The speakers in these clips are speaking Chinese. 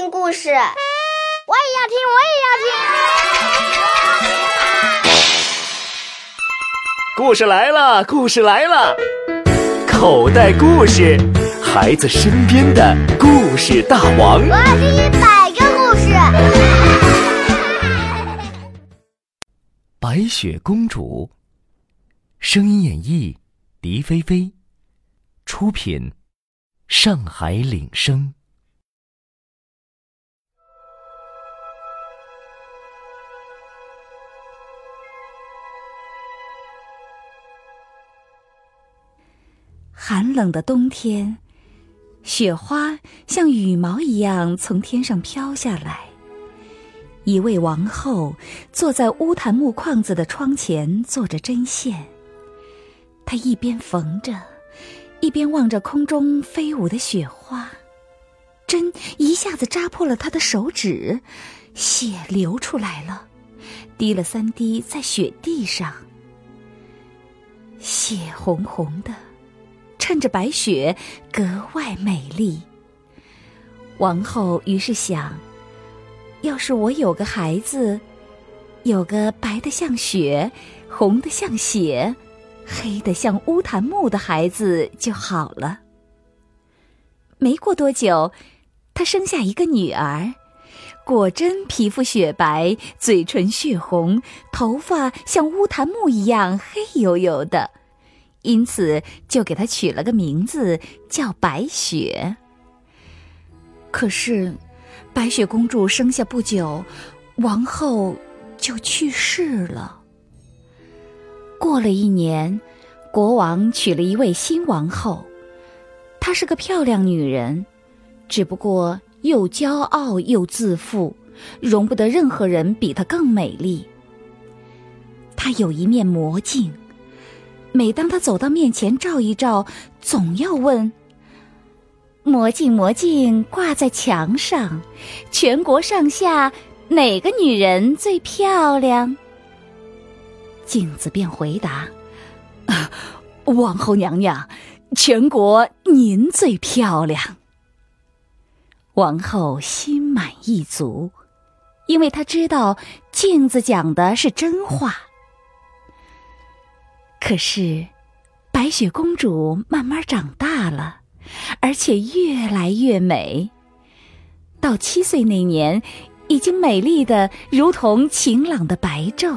听故事，我也要听，我也要听。故事来了，故事来了，口袋故事，孩子身边的故事大王。我要听一百个故事。白雪公主，声音演绎：狄菲菲，出品：上海领声。寒冷的冬天，雪花像羽毛一样从天上飘下来。一位王后坐在乌檀木框子的窗前做着针线，她一边缝着，一边望着空中飞舞的雪花。针一下子扎破了她的手指，血流出来了，滴了三滴在雪地上，血红红的。衬着白雪，格外美丽。王后于是想：要是我有个孩子，有个白的像雪、红的像血、黑的像乌檀木的孩子就好了。没过多久，她生下一个女儿，果真皮肤雪白，嘴唇血红，头发像乌檀木一样黑油油的。因此，就给她取了个名字，叫白雪。可是，白雪公主生下不久，王后就去世了。过了一年，国王娶了一位新王后，她是个漂亮女人，只不过又骄傲又自负，容不得任何人比她更美丽。她有一面魔镜。每当他走到面前照一照，总要问：“魔镜魔镜挂在墙上，全国上下哪个女人最漂亮？”镜子便回答：“王后娘娘，全国您最漂亮。”王后心满意足，因为她知道镜子讲的是真话。可是，白雪公主慢慢长大了，而且越来越美。到七岁那年，已经美丽的如同晴朗的白昼，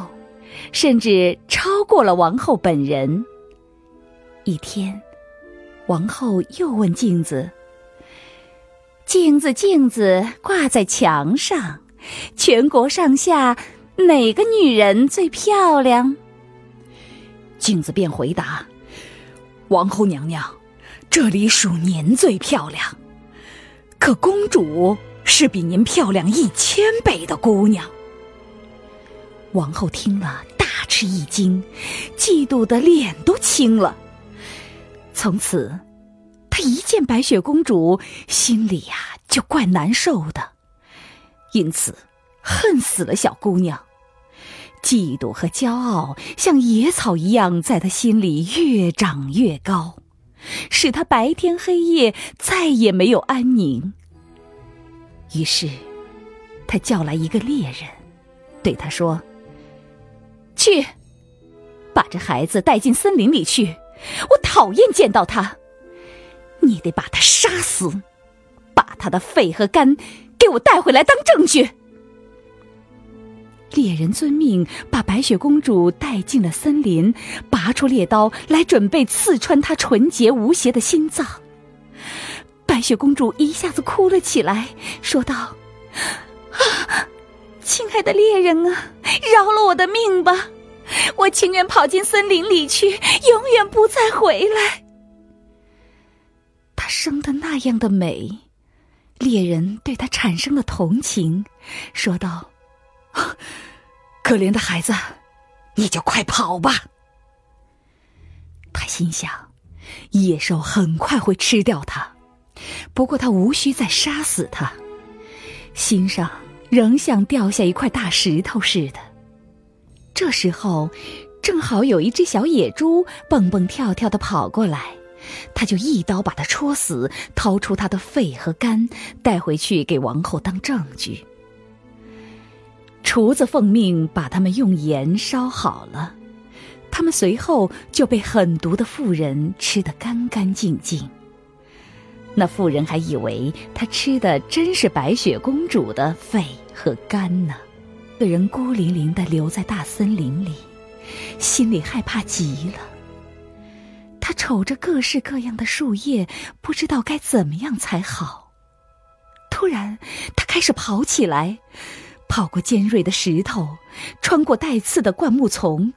甚至超过了王后本人。一天，王后又问镜子：“镜子，镜子，挂在墙上，全国上下哪个女人最漂亮？”镜子便回答：“王后娘娘，这里属您最漂亮。可公主是比您漂亮一千倍的姑娘。”王后听了大吃一惊，嫉妒的脸都青了。从此，她一见白雪公主，心里呀就怪难受的，因此恨死了小姑娘。嫉妒和骄傲像野草一样，在他心里越长越高，使他白天黑夜再也没有安宁。于是，他叫来一个猎人，对他说：“去，把这孩子带进森林里去，我讨厌见到他。你得把他杀死，把他的肺和肝给我带回来当证据。”猎人遵命，把白雪公主带进了森林，拔出猎刀来，准备刺穿她纯洁无邪的心脏。白雪公主一下子哭了起来，说道：“啊，亲爱的猎人啊，饶了我的命吧！我情愿跑进森林里去，永远不再回来。”她生的那样的美，猎人对她产生了同情，说道。可怜的孩子，你就快跑吧！他心想，野兽很快会吃掉他，不过他无需再杀死他，心上仍像掉下一块大石头似的。这时候，正好有一只小野猪蹦蹦跳跳的跑过来，他就一刀把他戳死，掏出他的肺和肝，带回去给王后当证据。厨子奉命把他们用盐烧好了，他们随后就被狠毒的妇人吃得干干净净。那妇人还以为他吃的真是白雪公主的肺和肝呢。个人孤零零的留在大森林里，心里害怕极了。他瞅着各式各样的树叶，不知道该怎么样才好。突然，他开始跑起来，跑过尖锐的石头，穿过带刺的灌木丛，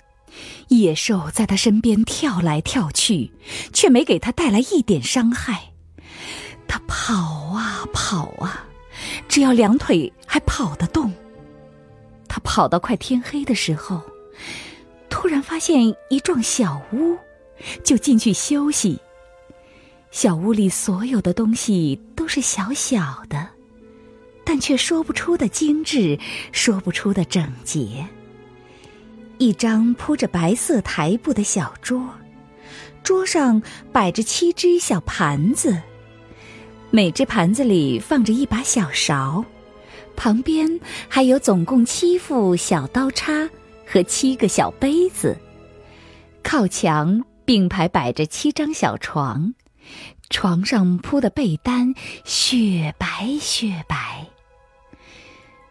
野兽在他身边跳来跳去，却没给他带来一点伤害。他跑啊跑啊，只要两腿还跑得动。他跑到快天黑的时候，突然发现一幢小屋，就进去休息。小屋里所有的东西都是小小的，但却说不出的精致，说不出的整洁。一张铺着白色台布的小桌，桌上摆着七只小盘子，每只盘子里放着一把小勺。旁边还有总共七副小刀叉和七个小杯子，靠墙并排摆着七张小床，床上铺的被单雪白雪白。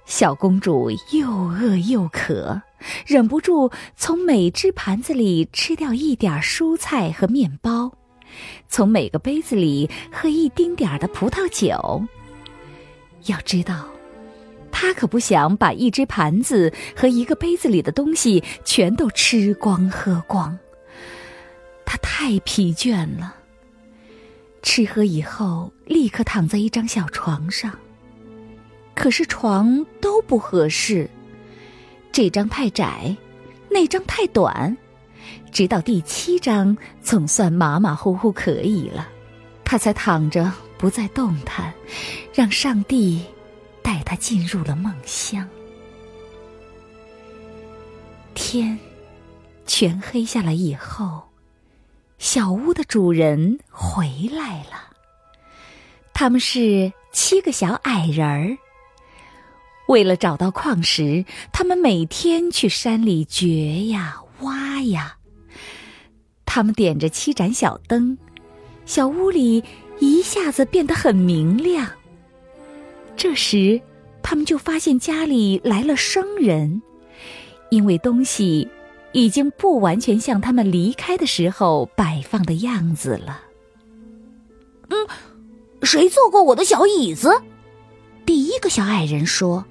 小公主又饿又渴，忍不住从每只盘子里吃掉一点蔬菜和面包，从每个杯子里喝一丁点儿的葡萄酒。要知道。他可不想把一只盘子和一个杯子里的东西全都吃光喝光。他太疲倦了。吃喝以后，立刻躺在一张小床上。可是床都不合适，这张太窄，那张太短，直到第七张总算马马虎虎可以了，他才躺着不再动弹，让上帝。带他进入了梦乡。天全黑下来以后，小屋的主人回来了。他们是七个小矮人儿。为了找到矿石，他们每天去山里掘呀挖呀。他们点着七盏小灯，小屋里一下子变得很明亮。这时，他们就发现家里来了生人，因为东西已经不完全像他们离开的时候摆放的样子了。嗯，谁坐过我的小椅子？第一个小矮人说：“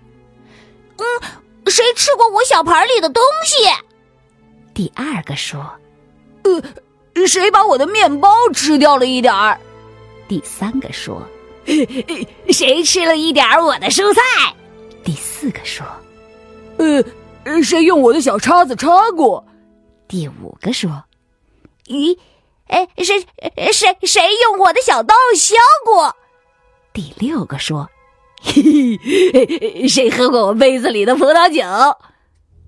嗯，谁吃过我小盘里的东西？”第二个说：“呃，谁把我的面包吃掉了一点儿？”第三个说。谁吃了一点我的蔬菜？第四个说：“呃，谁用我的小叉子叉过？”第五个说：“咦，哎，谁谁谁用我的小刀削过？”第六个说：“嘿嘿，谁喝过我杯子里的葡萄酒？”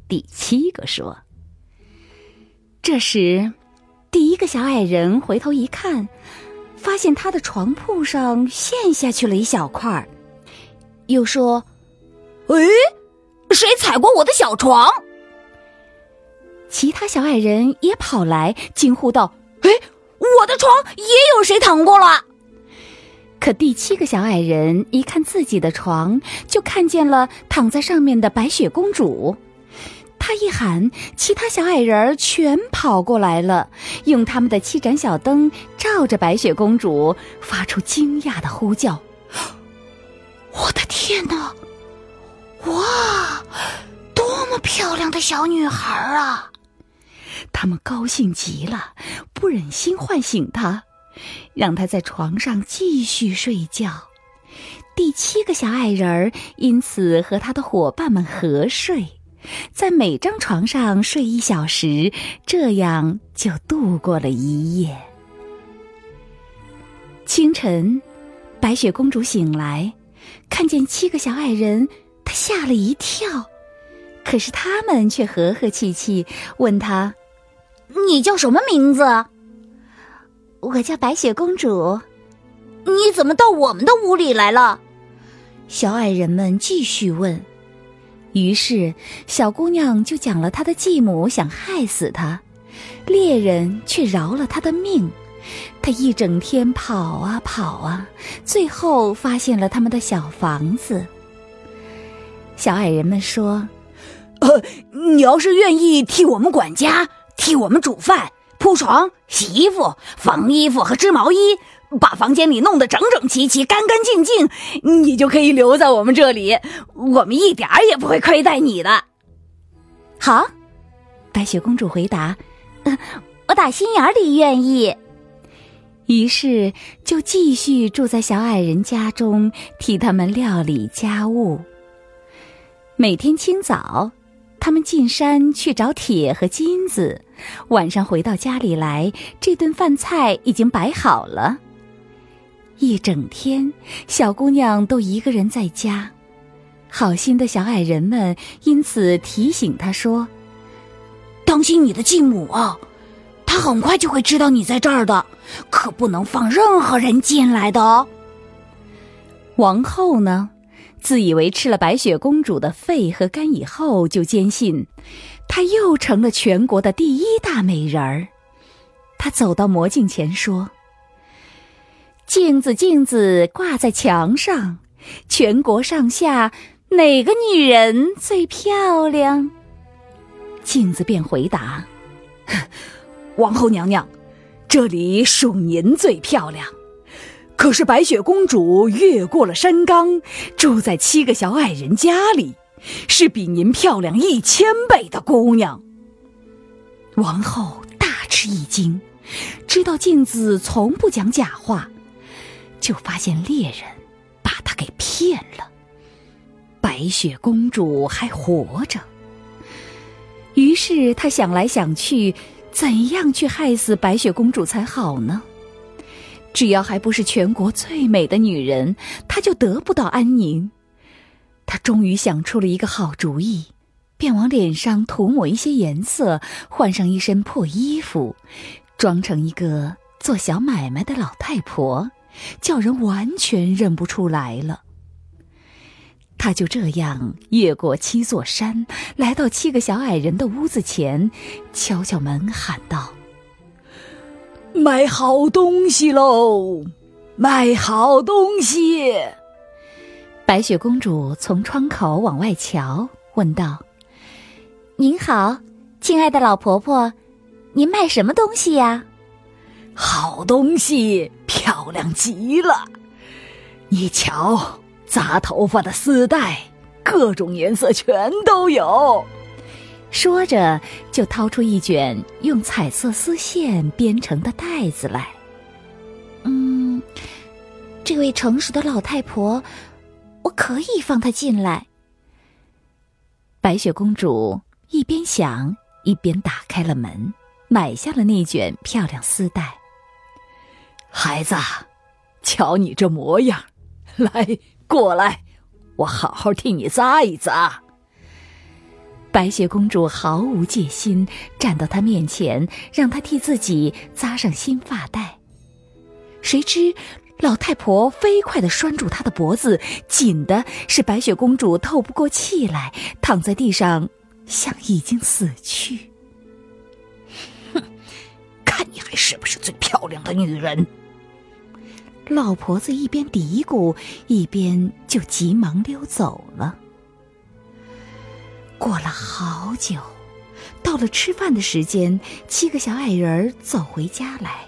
第七个说：“这时，第一个小矮人回头一看。”发现他的床铺上陷下去了一小块儿，又说：“哎，谁踩过我的小床？”其他小矮人也跑来惊呼道：“哎，我的床也有谁躺过了？”可第七个小矮人一看自己的床，就看见了躺在上面的白雪公主。他一喊，其他小矮人全跑过来了，用他们的七盏小灯照着白雪公主，发出惊讶的呼叫：“我的天哪！哇，多么漂亮的小女孩啊！”他们高兴极了，不忍心唤醒她，让他在床上继续睡觉。第七个小矮人儿因此和他的伙伴们合睡。在每张床上睡一小时，这样就度过了一夜。清晨，白雪公主醒来，看见七个小矮人，她吓了一跳。可是他们却和和气气，问她：“你叫什么名字？”“我叫白雪公主。你怎么到我们的屋里来了？小矮人们继续问。于是，小姑娘就讲了她的继母想害死她，猎人却饶了她的命。她一整天跑啊跑啊，最后发现了他们的小房子。小矮人们说：“呃，你要是愿意替我们管家，替我们煮饭、铺床、洗衣服、缝衣服和织毛衣。”把房间里弄得整整齐齐、干干净净，你就可以留在我们这里，我们一点儿也不会亏待你的。好，白雪公主回答：“我打心眼里愿意。”于是就继续住在小矮人家中，替他们料理家务。每天清早，他们进山去找铁和金子，晚上回到家里来，这顿饭菜已经摆好了。一整天，小姑娘都一个人在家。好心的小矮人们因此提醒她说：“当心你的继母啊，她很快就会知道你在这儿的，可不能放任何人进来的哦。”王后呢，自以为吃了白雪公主的肺和肝以后，就坚信她又成了全国的第一大美人儿。她走到魔镜前说。镜子，镜子挂在墙上，全国上下哪个女人最漂亮？镜子便回答：“王后娘娘，这里属您最漂亮。可是白雪公主越过了山岗，住在七个小矮人家里，是比您漂亮一千倍的姑娘。”王后大吃一惊，知道镜子从不讲假话。就发现猎人把她给骗了，白雪公主还活着。于是她想来想去，怎样去害死白雪公主才好呢？只要还不是全国最美的女人，她就得不到安宁。他终于想出了一个好主意，便往脸上涂抹一些颜色，换上一身破衣服，装成一个做小买卖的老太婆。叫人完全认不出来了。他就这样越过七座山，来到七个小矮人的屋子前，敲敲门，喊道：“卖好东西喽！卖好东西！”白雪公主从窗口往外瞧，问道：“您好，亲爱的老婆婆，您卖什么东西呀？”好东西，漂亮极了！你瞧，扎头发的丝带，各种颜色全都有。说着，就掏出一卷用彩色丝线编成的袋子来。嗯，这位成熟的老太婆，我可以放她进来。白雪公主一边想，一边打开了门，买下了那卷漂亮丝带。孩子，瞧你这模样，来过来，我好好替你扎一扎。白雪公主毫无戒心，站到他面前，让他替自己扎上新发带。谁知老太婆飞快地拴住她的脖子，紧的是白雪公主透不过气来，躺在地上，像已经死去。哼，看你还是不是最漂亮的女人？老婆子一边嘀咕，一边就急忙溜走了。过了好久，到了吃饭的时间，七个小矮人走回家来，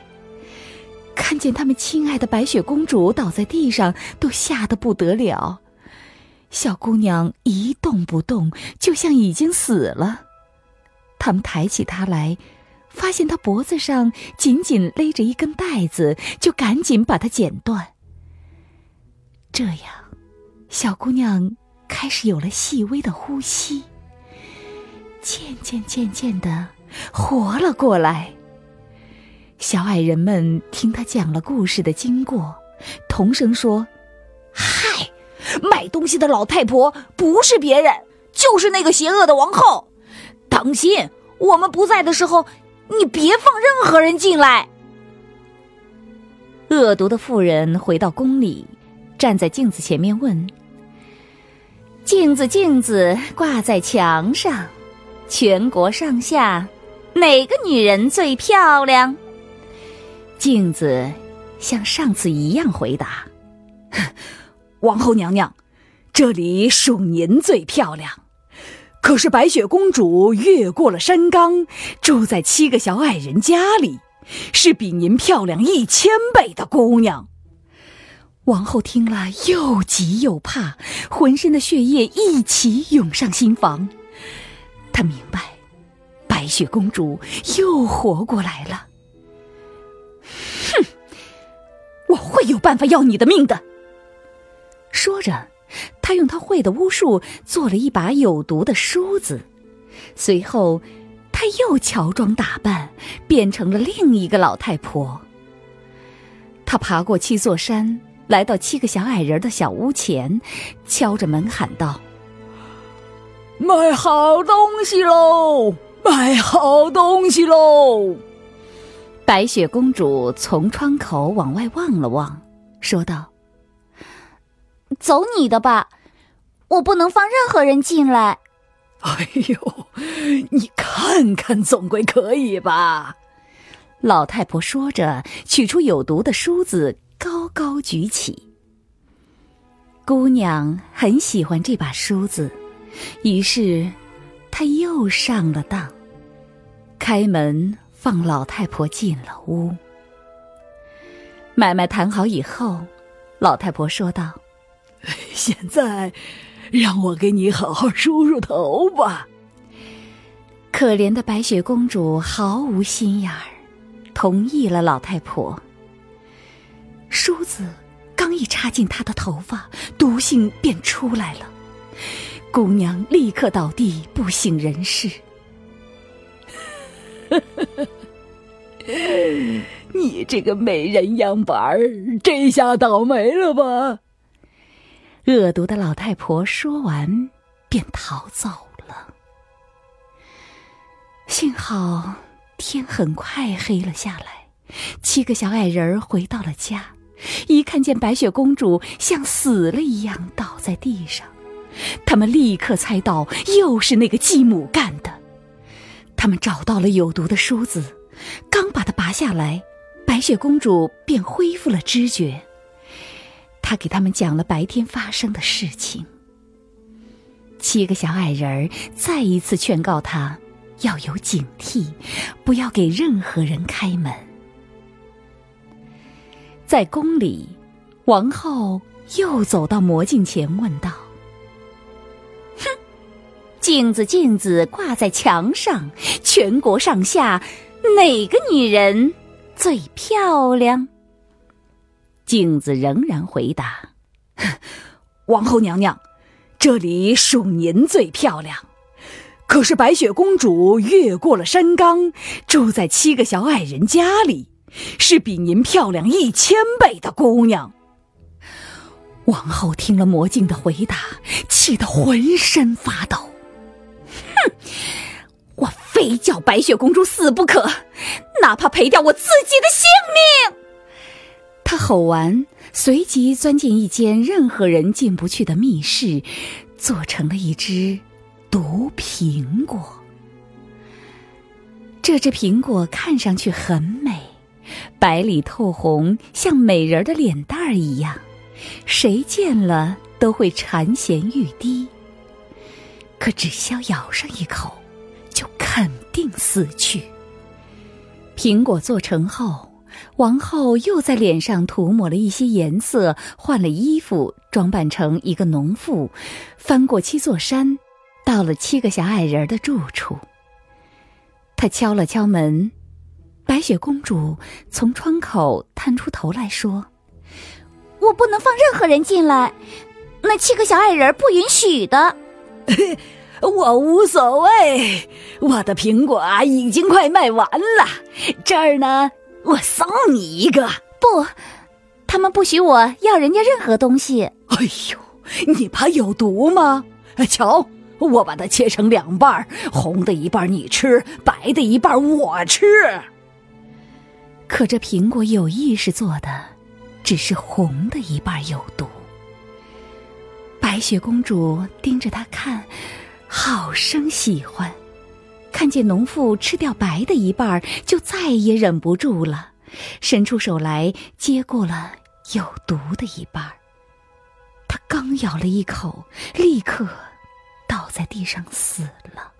看见他们亲爱的白雪公主倒在地上，都吓得不得了。小姑娘一动不动，就像已经死了。他们抬起她来。发现她脖子上紧紧勒着一根带子，就赶紧把它剪断。这样，小姑娘开始有了细微的呼吸，渐渐渐渐的活了过来。小矮人们听他讲了故事的经过，同声说：“嗨，卖东西的老太婆不是别人，就是那个邪恶的王后。当心，我们不在的时候。”你别放任何人进来。恶毒的妇人回到宫里，站在镜子前面问：“镜子，镜子，挂在墙上，全国上下，哪个女人最漂亮？”镜子像上次一样回答：“ 王后娘娘，这里属您最漂亮。可是白雪公主越过了山岗，住在七个小矮人家里。”是比您漂亮一千倍的姑娘。王后听了，又急又怕，浑身的血液一起涌上心房。她明白，白雪公主又活过来了。哼，我会有办法要你的命的。说着，他用他会的巫术做了一把有毒的梳子，随后。他又乔装打扮，变成了另一个老太婆。他爬过七座山，来到七个小矮人的小屋前，敲着门喊道：“卖好东西喽！卖好东西喽！”白雪公主从窗口往外望了望，说道：“走你的吧，我不能放任何人进来。”哎呦，你看看，总归可以吧？老太婆说着，取出有毒的梳子，高高举起。姑娘很喜欢这把梳子，于是她又上了当，开门放老太婆进了屋。买卖谈好以后，老太婆说道：“ 现在。”让我给你好好梳梳头吧。可怜的白雪公主毫无心眼儿，同意了老太婆。梳子刚一插进她的头发，毒性便出来了，姑娘立刻倒地不省人事。呵呵呵你这个美人样板儿，这下倒霉了吧？恶毒的老太婆说完，便逃走了。幸好天很快黑了下来，七个小矮人回到了家，一看见白雪公主像死了一样倒在地上，他们立刻猜到又是那个继母干的。他们找到了有毒的梳子，刚把它拔下来，白雪公主便恢复了知觉。他给他们讲了白天发生的事情。七个小矮人儿再一次劝告他要有警惕，不要给任何人开门。在宫里，王后又走到魔镜前，问道：“，镜子，镜子，挂在墙上，全国上下，哪个女人最漂亮？”镜子仍然回答：“ 王后娘娘，这里属您最漂亮。可是白雪公主越过了山岗，住在七个小矮人家里，是比您漂亮一千倍的姑娘。”王后听了魔镜的回答，气得浑身发抖。哼，我非叫白雪公主死不可，哪怕赔掉我自己的性命。他吼完，随即钻进一间任何人进不去的密室，做成了一只毒苹果。这只苹果看上去很美，白里透红，像美人的脸蛋儿一样，谁见了都会馋涎欲滴。可只需要咬上一口，就肯定死去。苹果做成后。王后又在脸上涂抹了一些颜色，换了衣服，装扮成一个农妇，翻过七座山，到了七个小矮人的住处。她敲了敲门，白雪公主从窗口探出头来说：“我不能放任何人进来，那七个小矮人不允许的。” 我无所谓，我的苹果已经快卖完了，这儿呢。我送你一个，不，他们不许我要人家任何东西。哎呦，你怕有毒吗？瞧，我把它切成两半，红的一半你吃，白的一半我吃。可这苹果有意识做的，只是红的一半有毒。白雪公主盯着他看，好生喜欢。看见农妇吃掉白的一半，就再也忍不住了，伸出手来接过了有毒的一半。他刚咬了一口，立刻倒在地上死了。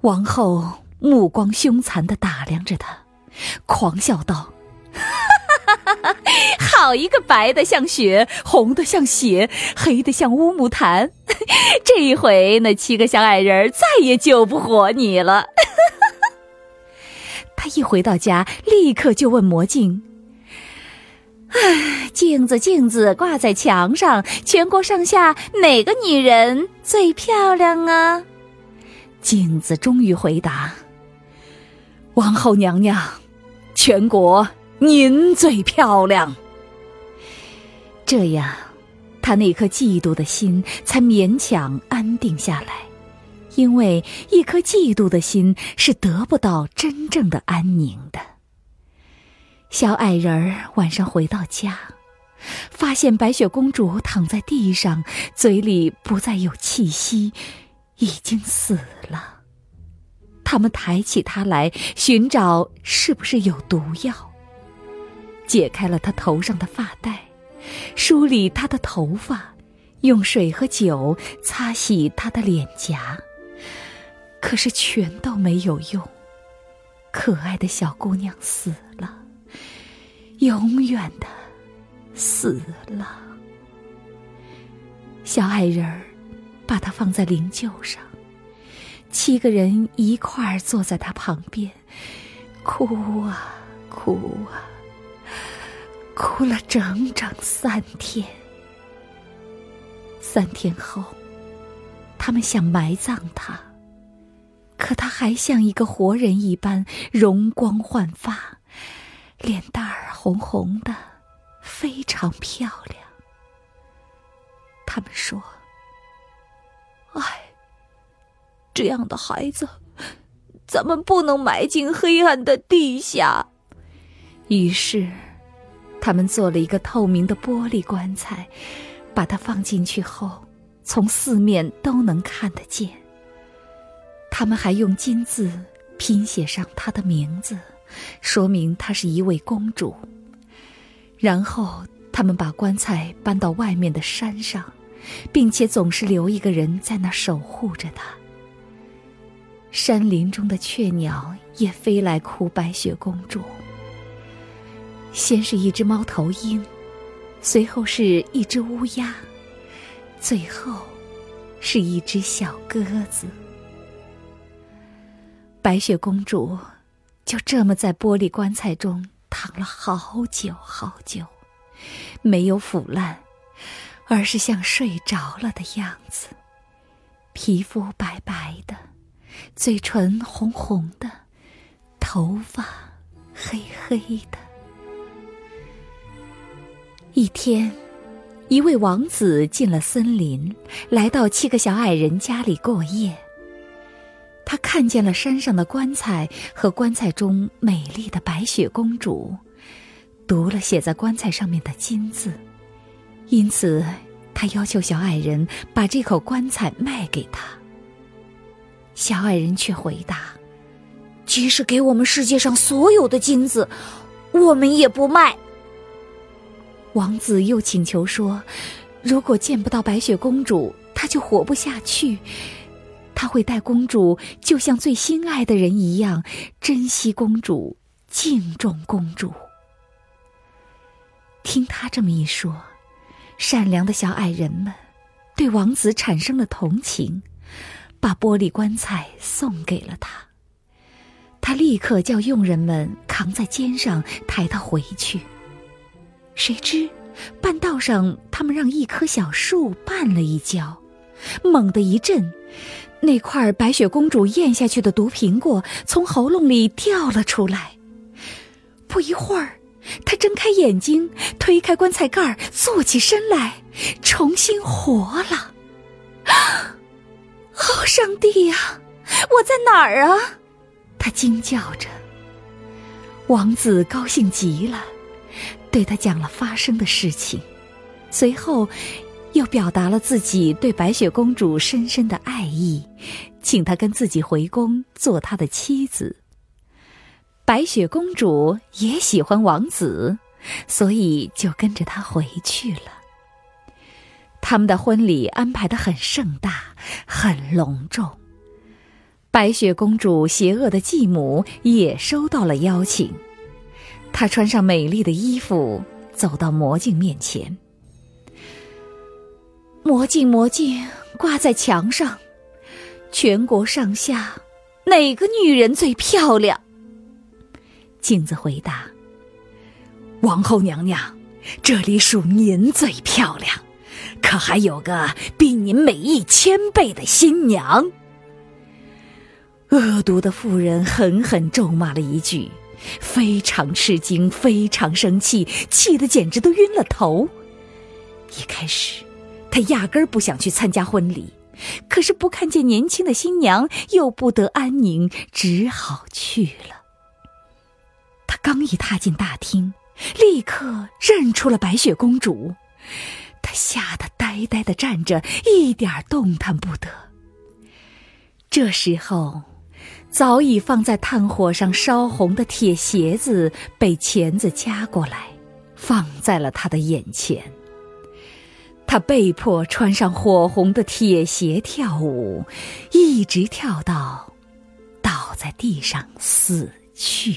王后目光凶残的打量着他，狂笑道：“哈哈哈哈好一个白的像雪，红的像血，黑的像乌木檀！这一回，那七个小矮人再也救不活你了。”他一回到家，立刻就问魔镜：“唉，镜子，镜子，挂在墙上，全国上下哪个女人最漂亮啊？”镜子终于回答：“王后娘娘，全国您最漂亮。”这样，他那颗嫉妒的心才勉强安定下来，因为一颗嫉妒的心是得不到真正的安宁的。小矮人儿晚上回到家，发现白雪公主躺在地上，嘴里不再有气息。已经死了。他们抬起她来，寻找是不是有毒药。解开了她头上的发带，梳理他的头发，用水和酒擦洗他的脸颊。可是全都没有用。可爱的小姑娘死了，永远的死了。小矮人儿。把她放在灵柩上，七个人一块儿坐在她旁边，哭啊哭啊，哭了整整三天。三天后，他们想埋葬他，可他还像一个活人一般容光焕发，脸蛋儿红红的，非常漂亮。他们说。唉，这样的孩子，咱们不能埋进黑暗的地下。于是，他们做了一个透明的玻璃棺材，把它放进去后，从四面都能看得见。他们还用金字拼写上她的名字，说明她是一位公主。然后，他们把棺材搬到外面的山上。并且总是留一个人在那守护着她。山林中的雀鸟也飞来哭白雪公主。先是一只猫头鹰，随后是一只乌鸦，最后是一只小鸽子。白雪公主就这么在玻璃棺材中躺了好久好久，没有腐烂。而是像睡着了的样子，皮肤白白的，嘴唇红红的，头发黑黑的。一天，一位王子进了森林，来到七个小矮人家里过夜。他看见了山上的棺材和棺材中美丽的白雪公主，读了写在棺材上面的金字。因此，他要求小矮人把这口棺材卖给他。小矮人却回答：“即使给我们世界上所有的金子，我们也不卖。”王子又请求说：“如果见不到白雪公主，他就活不下去。他会待公主就像最心爱的人一样，珍惜公主，敬重公主。”听他这么一说。善良的小矮人们对王子产生了同情，把玻璃棺材送给了他。他立刻叫佣人们扛在肩上抬他回去。谁知半道上，他们让一棵小树绊了一跤，猛地一震，那块白雪公主咽下去的毒苹果从喉咙里掉了出来。不一会儿。他睁开眼睛，推开棺材盖坐起身来，重新活了。哦，上帝呀，我在哪儿啊？他惊叫着。王子高兴极了，对他讲了发生的事情，随后又表达了自己对白雪公主深深的爱意，请她跟自己回宫做他的妻子。白雪公主也喜欢王子，所以就跟着他回去了。他们的婚礼安排的很盛大，很隆重。白雪公主邪恶的继母也收到了邀请，她穿上美丽的衣服，走到魔镜面前。魔镜，魔镜，挂在墙上，全国上下，哪个女人最漂亮？镜子回答：“王后娘娘，这里属您最漂亮，可还有个比您美一千倍的新娘。”恶毒的妇人狠狠咒骂了一句，非常吃惊，非常生气，气得简直都晕了头。一开始，他压根儿不想去参加婚礼，可是不看见年轻的新娘，又不得安宁，只好去了。他刚一踏进大厅，立刻认出了白雪公主，她吓得呆呆的站着，一点动弹不得。这时候，早已放在炭火上烧红的铁鞋子被钳子夹过来，放在了他的眼前。他被迫穿上火红的铁鞋跳舞，一直跳到倒在地上死去。